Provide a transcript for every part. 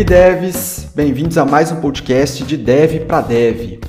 aí, devs? Bem-vindos a mais um podcast de Dev para Dev.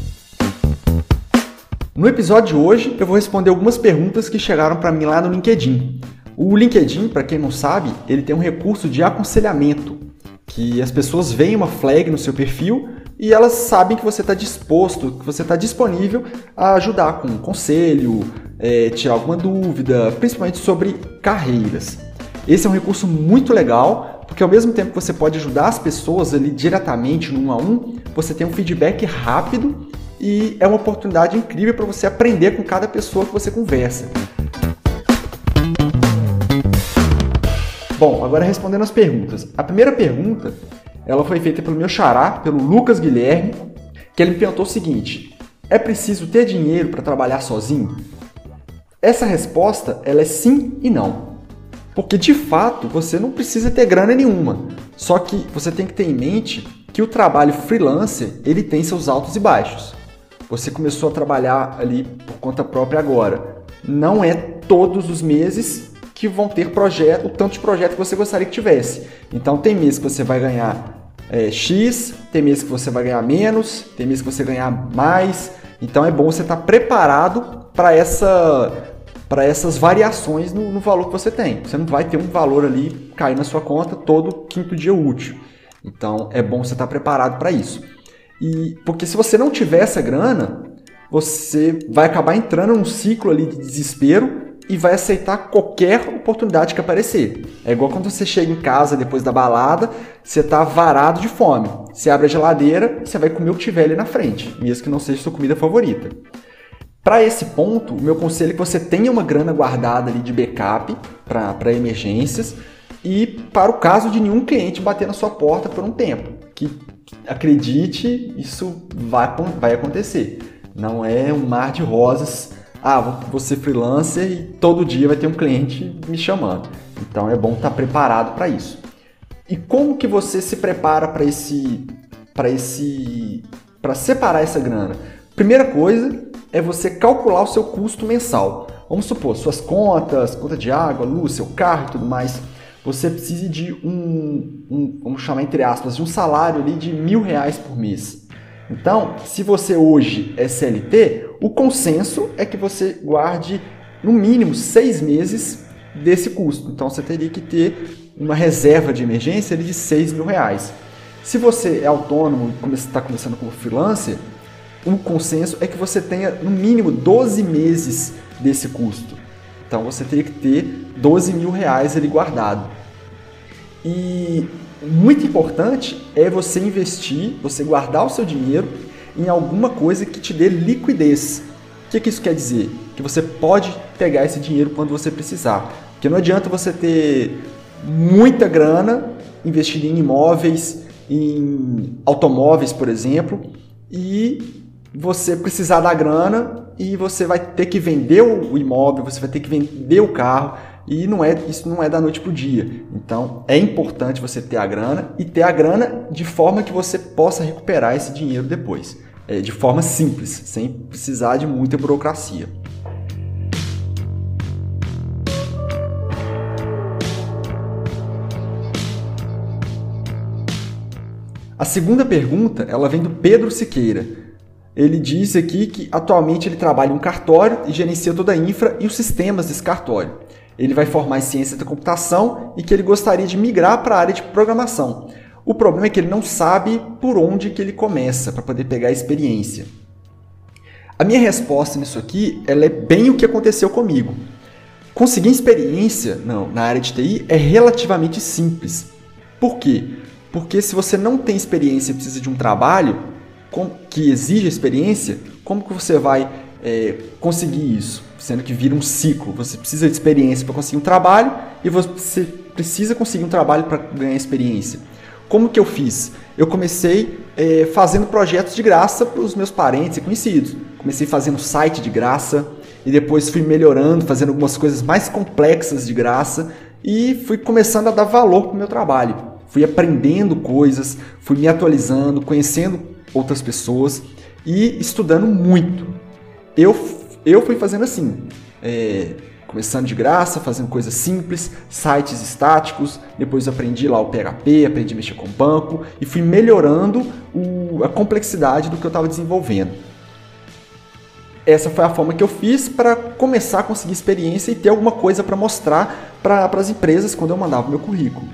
No episódio de hoje, eu vou responder algumas perguntas que chegaram para mim lá no LinkedIn. O LinkedIn, para quem não sabe, ele tem um recurso de aconselhamento, que as pessoas veem uma flag no seu perfil e elas sabem que você está disposto, que você está disponível a ajudar com um conselho, é, tirar alguma dúvida, principalmente sobre carreiras. Esse é um recurso muito legal, porque ao mesmo tempo que você pode ajudar as pessoas ali diretamente no um a um, você tem um feedback rápido e é uma oportunidade incrível para você aprender com cada pessoa que você conversa. Bom, agora respondendo as perguntas. A primeira pergunta, ela foi feita pelo meu xará, pelo Lucas Guilherme, que ele me perguntou o seguinte: é preciso ter dinheiro para trabalhar sozinho? Essa resposta, ela é sim e não. Porque de fato você não precisa ter grana nenhuma. Só que você tem que ter em mente que o trabalho freelancer ele tem seus altos e baixos. Você começou a trabalhar ali por conta própria agora. Não é todos os meses que vão ter projeto, o tanto de projeto que você gostaria que tivesse. Então tem meses que você vai ganhar é, X, tem meses que você vai ganhar menos, tem meses que você ganhar mais. Então é bom você estar preparado para essa para essas variações no, no, valor que você tem. Você não vai ter um valor ali cair na sua conta todo quinto dia útil. Então é bom você estar preparado para isso. E porque se você não tiver essa grana, você vai acabar entrando num ciclo ali de desespero e vai aceitar qualquer oportunidade que aparecer. É igual quando você chega em casa depois da balada, você está varado de fome. Você abre a geladeira e você vai comer o que tiver ali na frente, mesmo que não seja sua comida favorita. Para esse ponto, o meu conselho é que você tenha uma grana guardada ali de backup para emergências e para o caso de nenhum cliente bater na sua porta por um tempo. Que acredite, isso vai, vai acontecer. Não é um mar de rosas. Ah, vou ser freelancer e todo dia vai ter um cliente me chamando. Então é bom estar preparado para isso. E como que você se prepara para esse para esse para separar essa grana? Primeira coisa, é você calcular o seu custo mensal. Vamos supor, suas contas, conta de água, luz, seu carro e tudo mais. Você precisa de um, um, vamos chamar entre aspas, de um salário ali de mil reais por mês. Então, se você hoje é CLT, o consenso é que você guarde no mínimo seis meses desse custo. Então, você teria que ter uma reserva de emergência de seis mil reais. Se você é autônomo e está começando como freelancer, o consenso é que você tenha no mínimo 12 meses desse custo. Então você teria que ter 12 mil reais ali guardado. E muito importante é você investir, você guardar o seu dinheiro em alguma coisa que te dê liquidez. O que, que isso quer dizer? Que você pode pegar esse dinheiro quando você precisar. Porque não adianta você ter muita grana investida em imóveis, em automóveis, por exemplo, e você precisar da grana e você vai ter que vender o imóvel, você vai ter que vender o carro e não é isso não é da noite para o dia. Então é importante você ter a grana e ter a grana de forma que você possa recuperar esse dinheiro depois, é, de forma simples, sem precisar de muita burocracia. A segunda pergunta, ela vem do Pedro Siqueira. Ele diz aqui que atualmente ele trabalha em um cartório e gerencia toda a infra e os sistemas desse cartório. Ele vai formar em ciência da computação e que ele gostaria de migrar para a área de programação. O problema é que ele não sabe por onde que ele começa para poder pegar a experiência. A minha resposta nisso aqui ela é bem o que aconteceu comigo. Conseguir experiência não, na área de TI é relativamente simples. Por quê? Porque se você não tem experiência e precisa de um trabalho, que exige experiência, como que você vai é, conseguir isso? Sendo que vira um ciclo. Você precisa de experiência para conseguir um trabalho e você precisa conseguir um trabalho para ganhar experiência. Como que eu fiz? Eu comecei é, fazendo projetos de graça para os meus parentes e conhecidos. Comecei fazendo site de graça e depois fui melhorando, fazendo algumas coisas mais complexas de graça e fui começando a dar valor para o meu trabalho. Fui aprendendo coisas, fui me atualizando, conhecendo outras pessoas e estudando muito. Eu, eu fui fazendo assim. É, começando de graça, fazendo coisas simples, sites estáticos, depois aprendi lá o PHP, aprendi a mexer com banco e fui melhorando o, a complexidade do que eu estava desenvolvendo. Essa foi a forma que eu fiz para começar a conseguir experiência e ter alguma coisa para mostrar para as empresas quando eu mandava o meu currículo.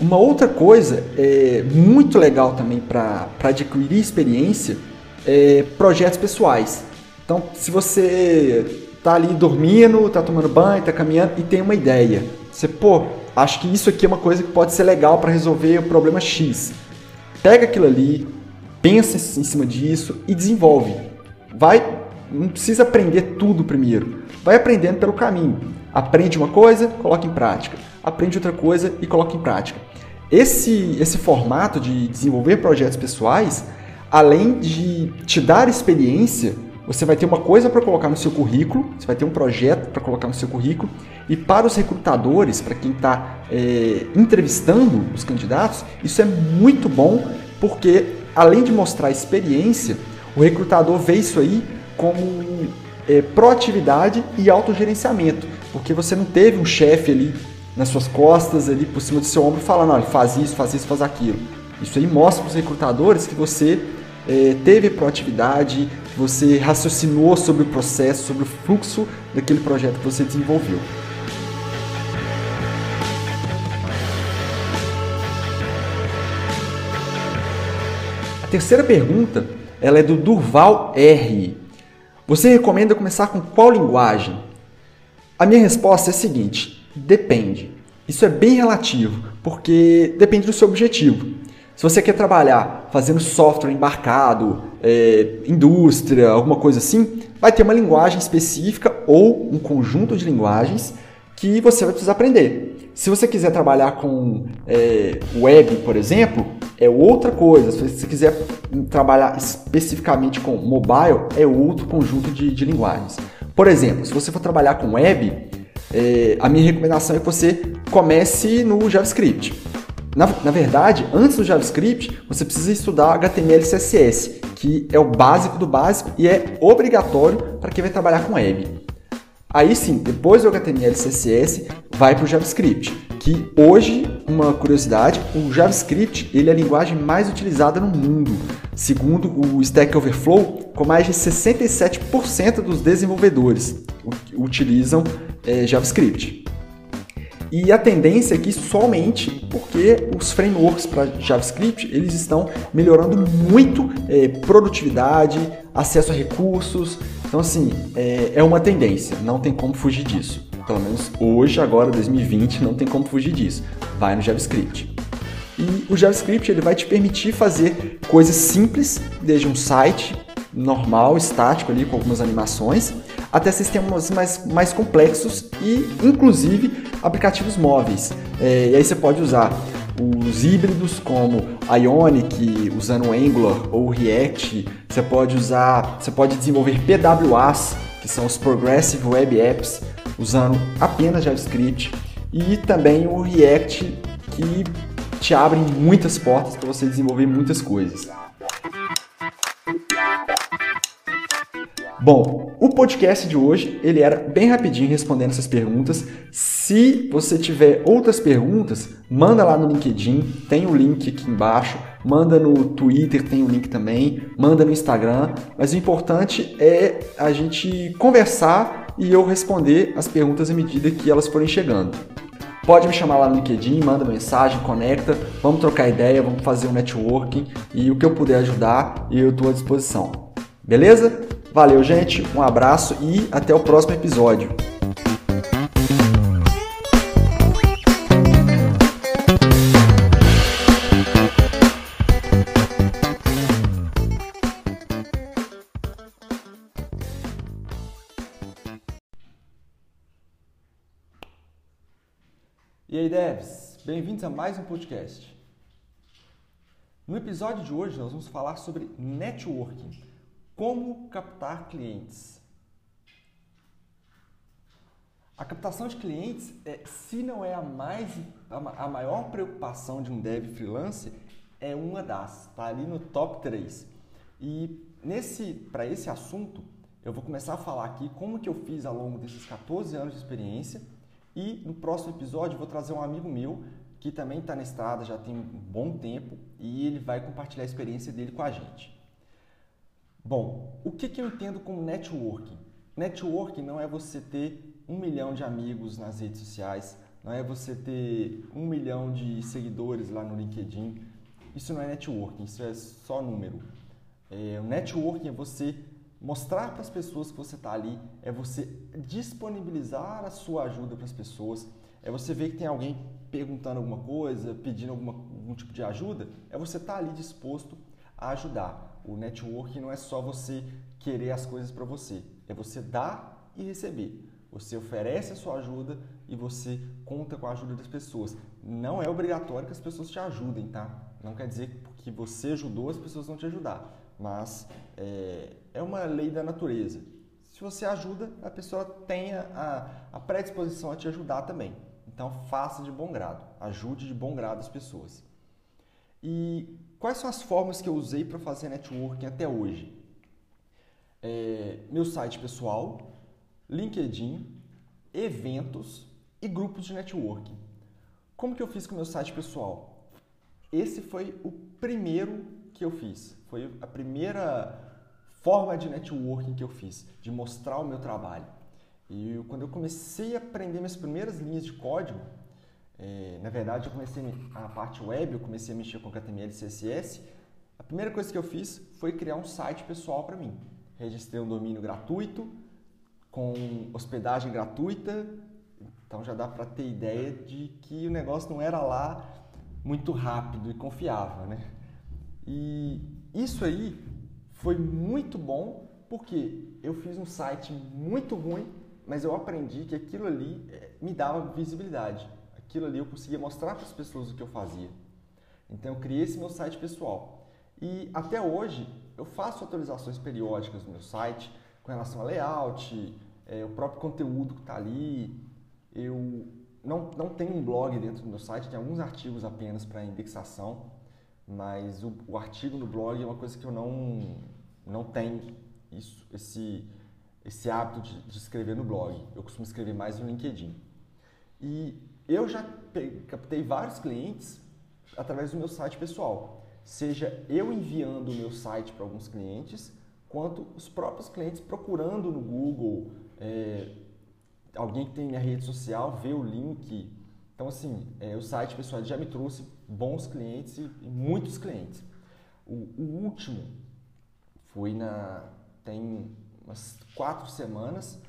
Uma outra coisa é, muito legal também para adquirir experiência é projetos pessoais. Então, se você tá ali dormindo, tá tomando banho, tá caminhando e tem uma ideia. Você, pô, acho que isso aqui é uma coisa que pode ser legal para resolver o problema X. Pega aquilo ali, pensa em cima disso e desenvolve. Vai, não precisa aprender tudo primeiro. Vai aprendendo pelo caminho. Aprende uma coisa, coloca em prática. Aprende outra coisa e coloca em prática. Esse, esse formato de desenvolver projetos pessoais, além de te dar experiência, você vai ter uma coisa para colocar no seu currículo, você vai ter um projeto para colocar no seu currículo, e para os recrutadores, para quem está é, entrevistando os candidatos, isso é muito bom, porque além de mostrar experiência, o recrutador vê isso aí como é, proatividade e autogerenciamento, porque você não teve um chefe ali nas suas costas, ali por cima do seu ombro, falando, olha, faz isso, faz isso, faz aquilo. Isso aí mostra para os recrutadores que você é, teve proatividade, você raciocinou sobre o processo, sobre o fluxo daquele projeto que você desenvolveu. A terceira pergunta ela é do Durval R. Você recomenda começar com qual linguagem? A minha resposta é a seguinte: depende. Isso é bem relativo, porque depende do seu objetivo. Se você quer trabalhar fazendo software embarcado, é, indústria, alguma coisa assim, vai ter uma linguagem específica ou um conjunto de linguagens que você vai precisar aprender. Se você quiser trabalhar com é, web, por exemplo, é outra coisa. Se você quiser trabalhar especificamente com mobile, é outro conjunto de, de linguagens. Por exemplo, se você for trabalhar com web, é, a minha recomendação é que você comece no JavaScript. Na, na, verdade, antes do JavaScript, você precisa estudar HTML e CSS, que é o básico do básico e é obrigatório para quem vai trabalhar com web. Aí sim, depois do HTML e CSS, vai para o JavaScript, que hoje, uma curiosidade, o JavaScript ele é a linguagem mais utilizada no mundo, segundo o Stack Overflow, com mais de 67% dos desenvolvedores utilizam é, JavaScript. E a tendência é que isso somente porque os frameworks para JavaScript eles estão melhorando muito é, produtividade, acesso a recursos. Então, assim, é, é uma tendência, não tem como fugir disso. Pelo menos hoje, agora, 2020, não tem como fugir disso. Vai no JavaScript. E o JavaScript ele vai te permitir fazer coisas simples, desde um site normal, estático ali, com algumas animações, até sistemas mais, mais complexos e, inclusive, aplicativos móveis. É, e aí você pode usar os híbridos como Ionic, usando Angular ou React. Você pode usar, você pode desenvolver PWAs, que são os Progressive Web Apps, usando apenas JavaScript. E também o React, que te abre muitas portas para você desenvolver muitas coisas. Bom, o podcast de hoje ele era bem rapidinho respondendo essas perguntas. Se você tiver outras perguntas, manda lá no LinkedIn, tem o link aqui embaixo. Manda no Twitter, tem o link também. Manda no Instagram. Mas o importante é a gente conversar e eu responder as perguntas à medida que elas forem chegando. Pode me chamar lá no LinkedIn, manda mensagem, conecta, vamos trocar ideia, vamos fazer um networking e o que eu puder ajudar, eu estou à disposição. Beleza? Valeu, gente, um abraço e até o próximo episódio. E aí, devs, bem-vindos a mais um podcast. No episódio de hoje, nós vamos falar sobre networking como captar clientes? A captação de clientes, é, se não é a, mais, a maior preocupação de um dev freelance, é uma das, está ali no top 3. E nesse, para esse assunto, eu vou começar a falar aqui como que eu fiz ao longo desses 14 anos de experiência e no próximo episódio vou trazer um amigo meu que também está na estrada já tem um bom tempo e ele vai compartilhar a experiência dele com a gente. Bom, o que, que eu entendo como networking? Networking não é você ter um milhão de amigos nas redes sociais, não é você ter um milhão de seguidores lá no LinkedIn. Isso não é networking, isso é só número. É, o networking é você mostrar para as pessoas que você está ali, é você disponibilizar a sua ajuda para as pessoas, é você ver que tem alguém perguntando alguma coisa, pedindo alguma, algum tipo de ajuda, é você estar tá ali disposto a ajudar. O networking não é só você querer as coisas para você, é você dar e receber. Você oferece a sua ajuda e você conta com a ajuda das pessoas. Não é obrigatório que as pessoas te ajudem, tá? Não quer dizer que você ajudou, as pessoas vão te ajudar. Mas é, é uma lei da natureza. Se você ajuda, a pessoa tem a, a predisposição a te ajudar também. Então faça de bom grado, ajude de bom grado as pessoas. E quais são as formas que eu usei para fazer networking até hoje? É, meu site pessoal, LinkedIn, eventos e grupos de networking. Como que eu fiz com o meu site pessoal? Esse foi o primeiro que eu fiz. Foi a primeira forma de networking que eu fiz, de mostrar o meu trabalho. E quando eu comecei a aprender minhas primeiras linhas de código, é, na verdade eu comecei a parte web, eu comecei a mexer com HTML e CSS, a primeira coisa que eu fiz foi criar um site pessoal para mim. Registrei um domínio gratuito, com hospedagem gratuita, então já dá para ter ideia de que o negócio não era lá muito rápido e confiável, né? E isso aí foi muito bom porque eu fiz um site muito ruim mas eu aprendi que aquilo ali eh, me dava visibilidade. Aquilo ali eu conseguia mostrar para as pessoas o que eu fazia. Então eu criei esse meu site pessoal. E até hoje eu faço atualizações periódicas no meu site com relação a layout, é, o próprio conteúdo que está ali. Eu não, não tenho um blog dentro do meu site, tem alguns artigos apenas para indexação, mas o, o, artigo no blog é uma coisa que eu não, não tenho isso, esse, esse hábito de, de, escrever no blog. Eu costumo escrever mais no LinkedIn. E eu já captei vários clientes através do meu site pessoal. Seja eu enviando o meu site para alguns clientes, quanto os próprios clientes procurando no Google, é, alguém que tem minha rede social, vê o link. Então, assim, é, o site pessoal já me trouxe bons clientes e, muitos clientes. O, o último foi na. tem umas quatro semanas,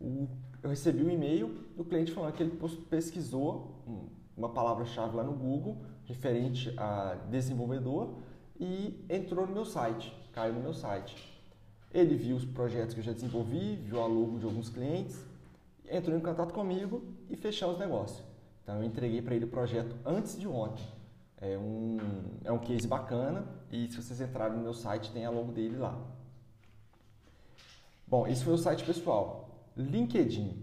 o, eu recebi um e-mail do cliente falando que ele pesquisou uma palavra-chave lá no Google referente a desenvolvedor e entrou no meu site, caiu no meu site. Ele viu os projetos que eu já desenvolvi, viu a logo de alguns clientes, entrou em contato comigo e fechamos o negócio. Então eu entreguei para ele o projeto antes de ontem. É um, é um case bacana e se vocês entrarem no meu site tem a logo dele lá. Bom, esse foi o site pessoal. LinkedIn.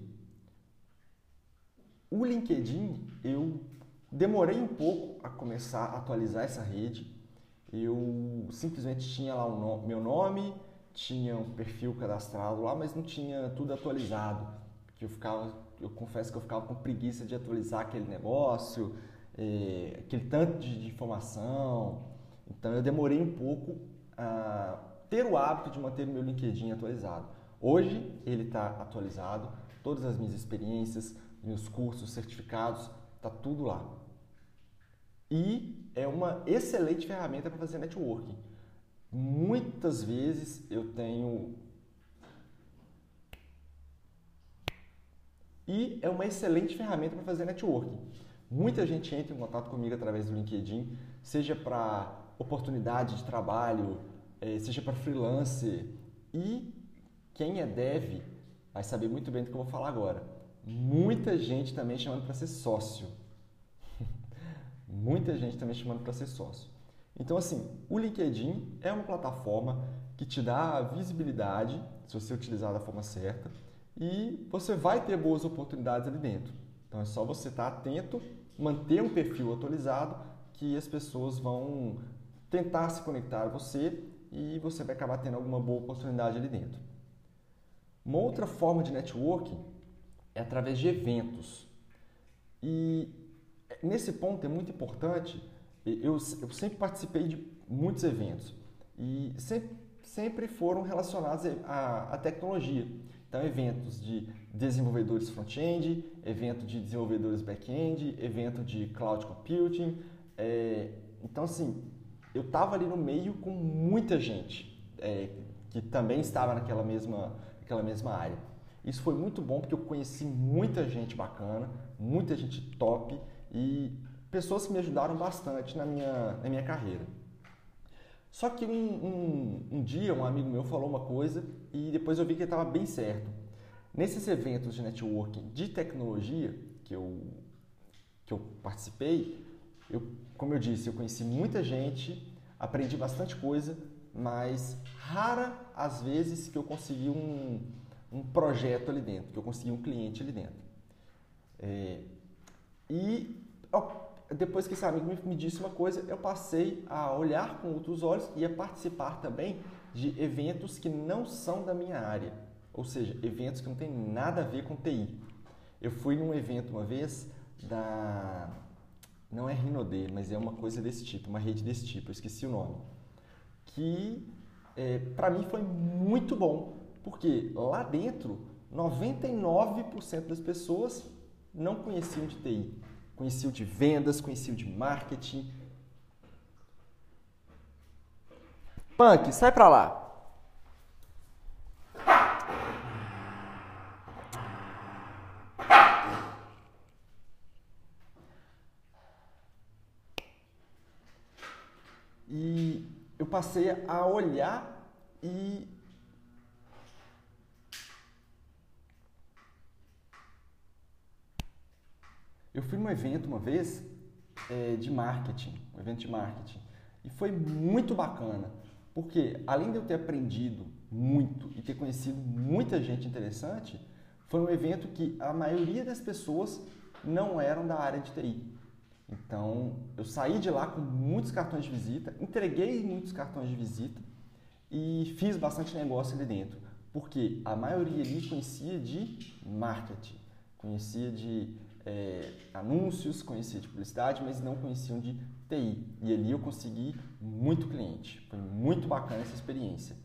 O LinkedIn, eu demorei um pouco a começar a atualizar essa rede. Eu simplesmente tinha lá o meu nome, tinha um perfil cadastrado lá, mas não tinha tudo atualizado. Eu ficava, eu confesso que eu ficava com preguiça de atualizar aquele negócio, é, aquele tanto de, de informação. Então eu demorei um pouco a ter o hábito de manter o meu LinkedIn atualizado. Hoje ele está atualizado, todas as minhas experiências, meus cursos, certificados, está tudo lá. E é uma excelente ferramenta para fazer networking. Muitas vezes eu tenho. E é uma excelente ferramenta para fazer networking. Muita gente entra em contato comigo através do LinkedIn, seja para oportunidade de trabalho, é, seja para freelancer. E quem é dev vai saber muito bem do que eu vou falar agora. Muita gente também chamando para ser sócio. Muita gente também chamando para ser sócio. Então, assim, o LinkedIn é uma plataforma que te dá visibilidade, se você utilizar da forma certa, e você vai ter boas oportunidades ali dentro. Então, é só você estar atento, manter um perfil atualizado, que as pessoas vão tentar se conectar a você e você vai acabar tendo alguma boa oportunidade ali dentro. Uma outra forma de networking é através de eventos. E nesse ponto é muito importante, eu, eu sempre participei de muitos eventos e sempre, sempre foram relacionados à, à tecnologia. Então, eventos de desenvolvedores front-end, evento de desenvolvedores back-end, evento de cloud computing. É, então, assim, eu estava ali no meio com muita gente é, que também estava naquela mesma, naquela mesma área. Isso foi muito bom porque eu conheci muita gente bacana, muita gente top e pessoas que me ajudaram bastante na minha, na minha carreira. Só que um, um, um dia um amigo meu falou uma coisa e depois eu vi que estava bem certo. Nesses eventos de networking de tecnologia que eu, que eu participei, eu, como eu disse, eu conheci muita gente, aprendi bastante coisa, mas rara as vezes que eu consegui um, um projeto ali dentro, que eu consegui um cliente ali dentro. É, e depois que esse amigo me disse uma coisa, eu passei a olhar com outros olhos e a participar também de eventos que não são da minha área, ou seja, eventos que não tem nada a ver com TI. Eu fui num evento uma vez da não é Rinode, mas é uma coisa desse tipo, uma rede desse tipo, eu esqueci o nome, que é, para mim foi muito bom, porque lá dentro 99% das pessoas não conheciam de TI conheciam de vendas, conheciam de marketing. Punk, sai pra lá. E eu passei a olhar e Eu fui num evento uma vez é, de marketing, um evento de marketing, e foi muito bacana, porque além de eu ter aprendido muito e ter conhecido muita gente interessante, foi um evento que a maioria das pessoas não eram da área de TI. Então, eu saí de lá com muitos cartões de visita, entreguei muitos cartões de visita e fiz bastante negócio ali dentro, porque a maioria ali conhecia de marketing, conhecia de é, anúncios, conhecia de publicidade, mas não conheciam de TI. E ali eu consegui muito cliente. Foi muito bacana essa experiência.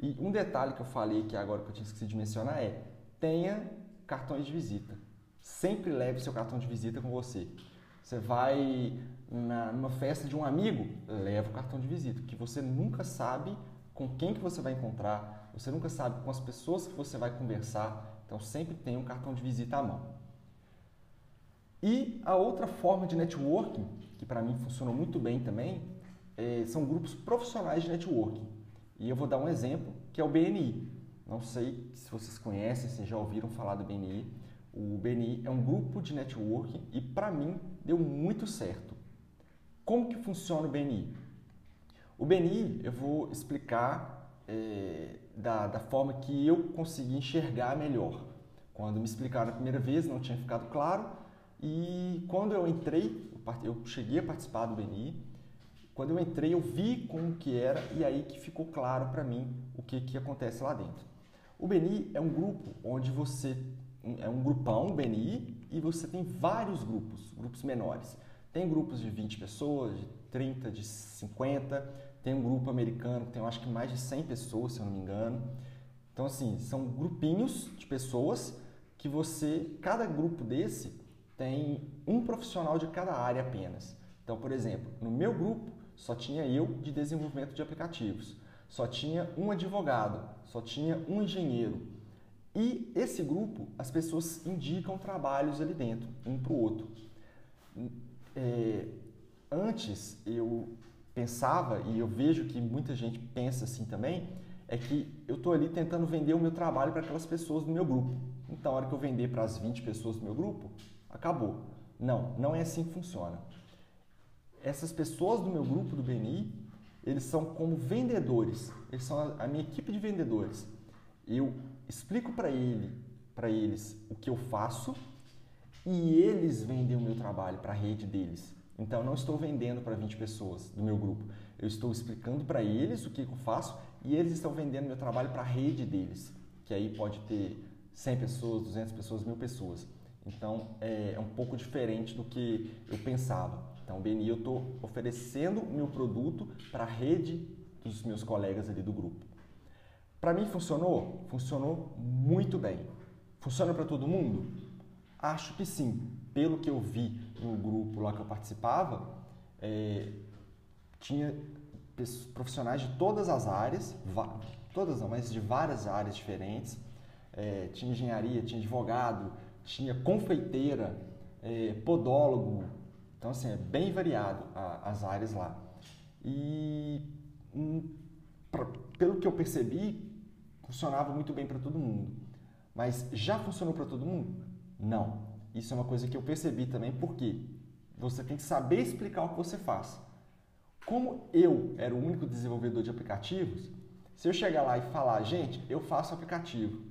E um detalhe que eu falei que agora que eu tinha esquecido de mencionar é: tenha cartões de visita. Sempre leve seu cartão de visita com você. Você vai na, numa festa de um amigo, leva o cartão de visita, porque você nunca sabe com quem que você vai encontrar, você nunca sabe com as pessoas que você vai conversar, então sempre tenha um cartão de visita à mão. E a outra forma de networking, que para mim funcionou muito bem também, é, são grupos profissionais de networking. E eu vou dar um exemplo, que é o BNI. Não sei se vocês conhecem, se já ouviram falar do BNI. O BNI é um grupo de networking e para mim deu muito certo. Como que funciona o BNI? O BNI eu vou explicar é, da, da forma que eu consegui enxergar melhor. Quando me explicaram a primeira vez não tinha ficado claro, e quando eu entrei, eu cheguei a participar do BNI, quando eu entrei eu vi como que era e aí que ficou claro para mim o que, que acontece lá dentro. O BNI é um grupo onde você, é um grupão BNI e você tem vários grupos, grupos menores. Tem grupos de 20 pessoas, de 30, de 50, tem um grupo americano que tem acho que mais de 100 pessoas, se eu não me engano. Então assim, são grupinhos de pessoas que você, cada grupo desse tem um profissional de cada área apenas. Então, por exemplo, no meu grupo só tinha eu de desenvolvimento de aplicativos, só tinha um advogado, só tinha um engenheiro. E esse grupo, as pessoas indicam trabalhos ali dentro, um para o outro. É, antes eu pensava, e eu vejo que muita gente pensa assim também, é que eu estou ali tentando vender o meu trabalho para aquelas pessoas do meu grupo. Então, a hora que eu vender para as 20 pessoas do meu grupo, acabou. Não, não é assim que funciona. Essas pessoas do meu grupo do BNI, eles são como vendedores, eles são a minha equipe de vendedores. Eu explico para ele, para eles o que eu faço e eles vendem o meu trabalho para a rede deles. Então, não estou vendendo para 20 pessoas do meu grupo. Eu estou explicando para eles o que eu faço e eles estão vendendo meu trabalho para a rede deles, que aí pode ter 100 pessoas, 200 pessoas, mil pessoas. Então é, é um pouco diferente do que eu pensava. Então, BNI, eu estou oferecendo o meu produto para a rede dos meus colegas ali do grupo. Para mim funcionou? Funcionou muito bem. Funciona para todo mundo? Acho que sim. Pelo que eu vi no grupo lá que eu participava, é, tinha profissionais de todas as áreas, todas não, mas de várias áreas diferentes. É, tinha engenharia, tinha advogado, tinha confeiteira, é, podólogo. Então, assim, é bem variado a, as áreas lá. E, hum, pra, pelo que eu percebi, funcionava muito bem para todo mundo. Mas já funcionou para todo mundo? Não. Isso é uma coisa que eu percebi também, porque você tem que saber explicar o que você faz. Como eu era o único desenvolvedor de aplicativos, se eu chegar lá e falar, gente, eu faço aplicativo,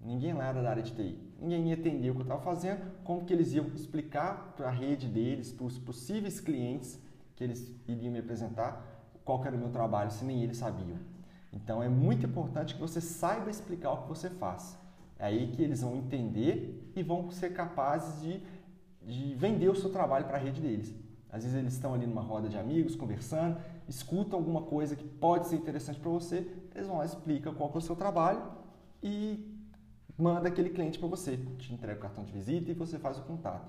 ninguém lá era da área de TI, ninguém ia entender o que eu estava fazendo, como que eles iam explicar para a rede deles, para os possíveis clientes que eles iriam me apresentar, qual era o meu trabalho, se nem eles sabiam. Então é muito importante que você saiba explicar o que você faz. É aí que eles vão entender e vão ser capazes de, de vender o seu trabalho para a rede deles. Às vezes eles estão ali numa roda de amigos, conversando, escutam alguma coisa que pode ser interessante para você, eles vão lá, explicam qual é o seu trabalho e manda aquele cliente para você, te entrega o cartão de visita e você faz o contato.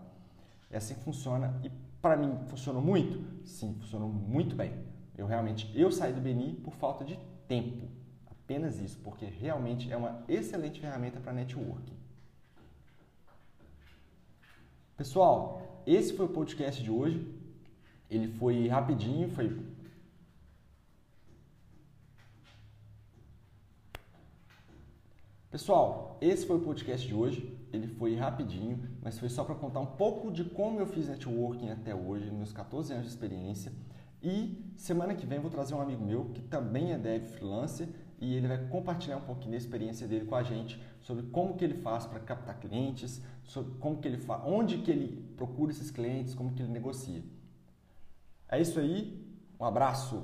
É assim que funciona e para mim funcionou muito? Sim, funcionou muito bem. Eu realmente eu saí do Beni por falta de tempo. Apenas isso, porque realmente é uma excelente ferramenta para networking. Pessoal, esse foi o podcast de hoje. Ele foi rapidinho, foi Pessoal, esse foi o podcast de hoje. Ele foi rapidinho, mas foi só para contar um pouco de como eu fiz networking até hoje, meus 14 anos de experiência. E semana que vem vou trazer um amigo meu que também é dev freelancer e ele vai compartilhar um pouquinho da experiência dele com a gente sobre como que ele faz para captar clientes, sobre como que ele faz, onde que ele procura esses clientes, como que ele negocia. É isso aí, um abraço.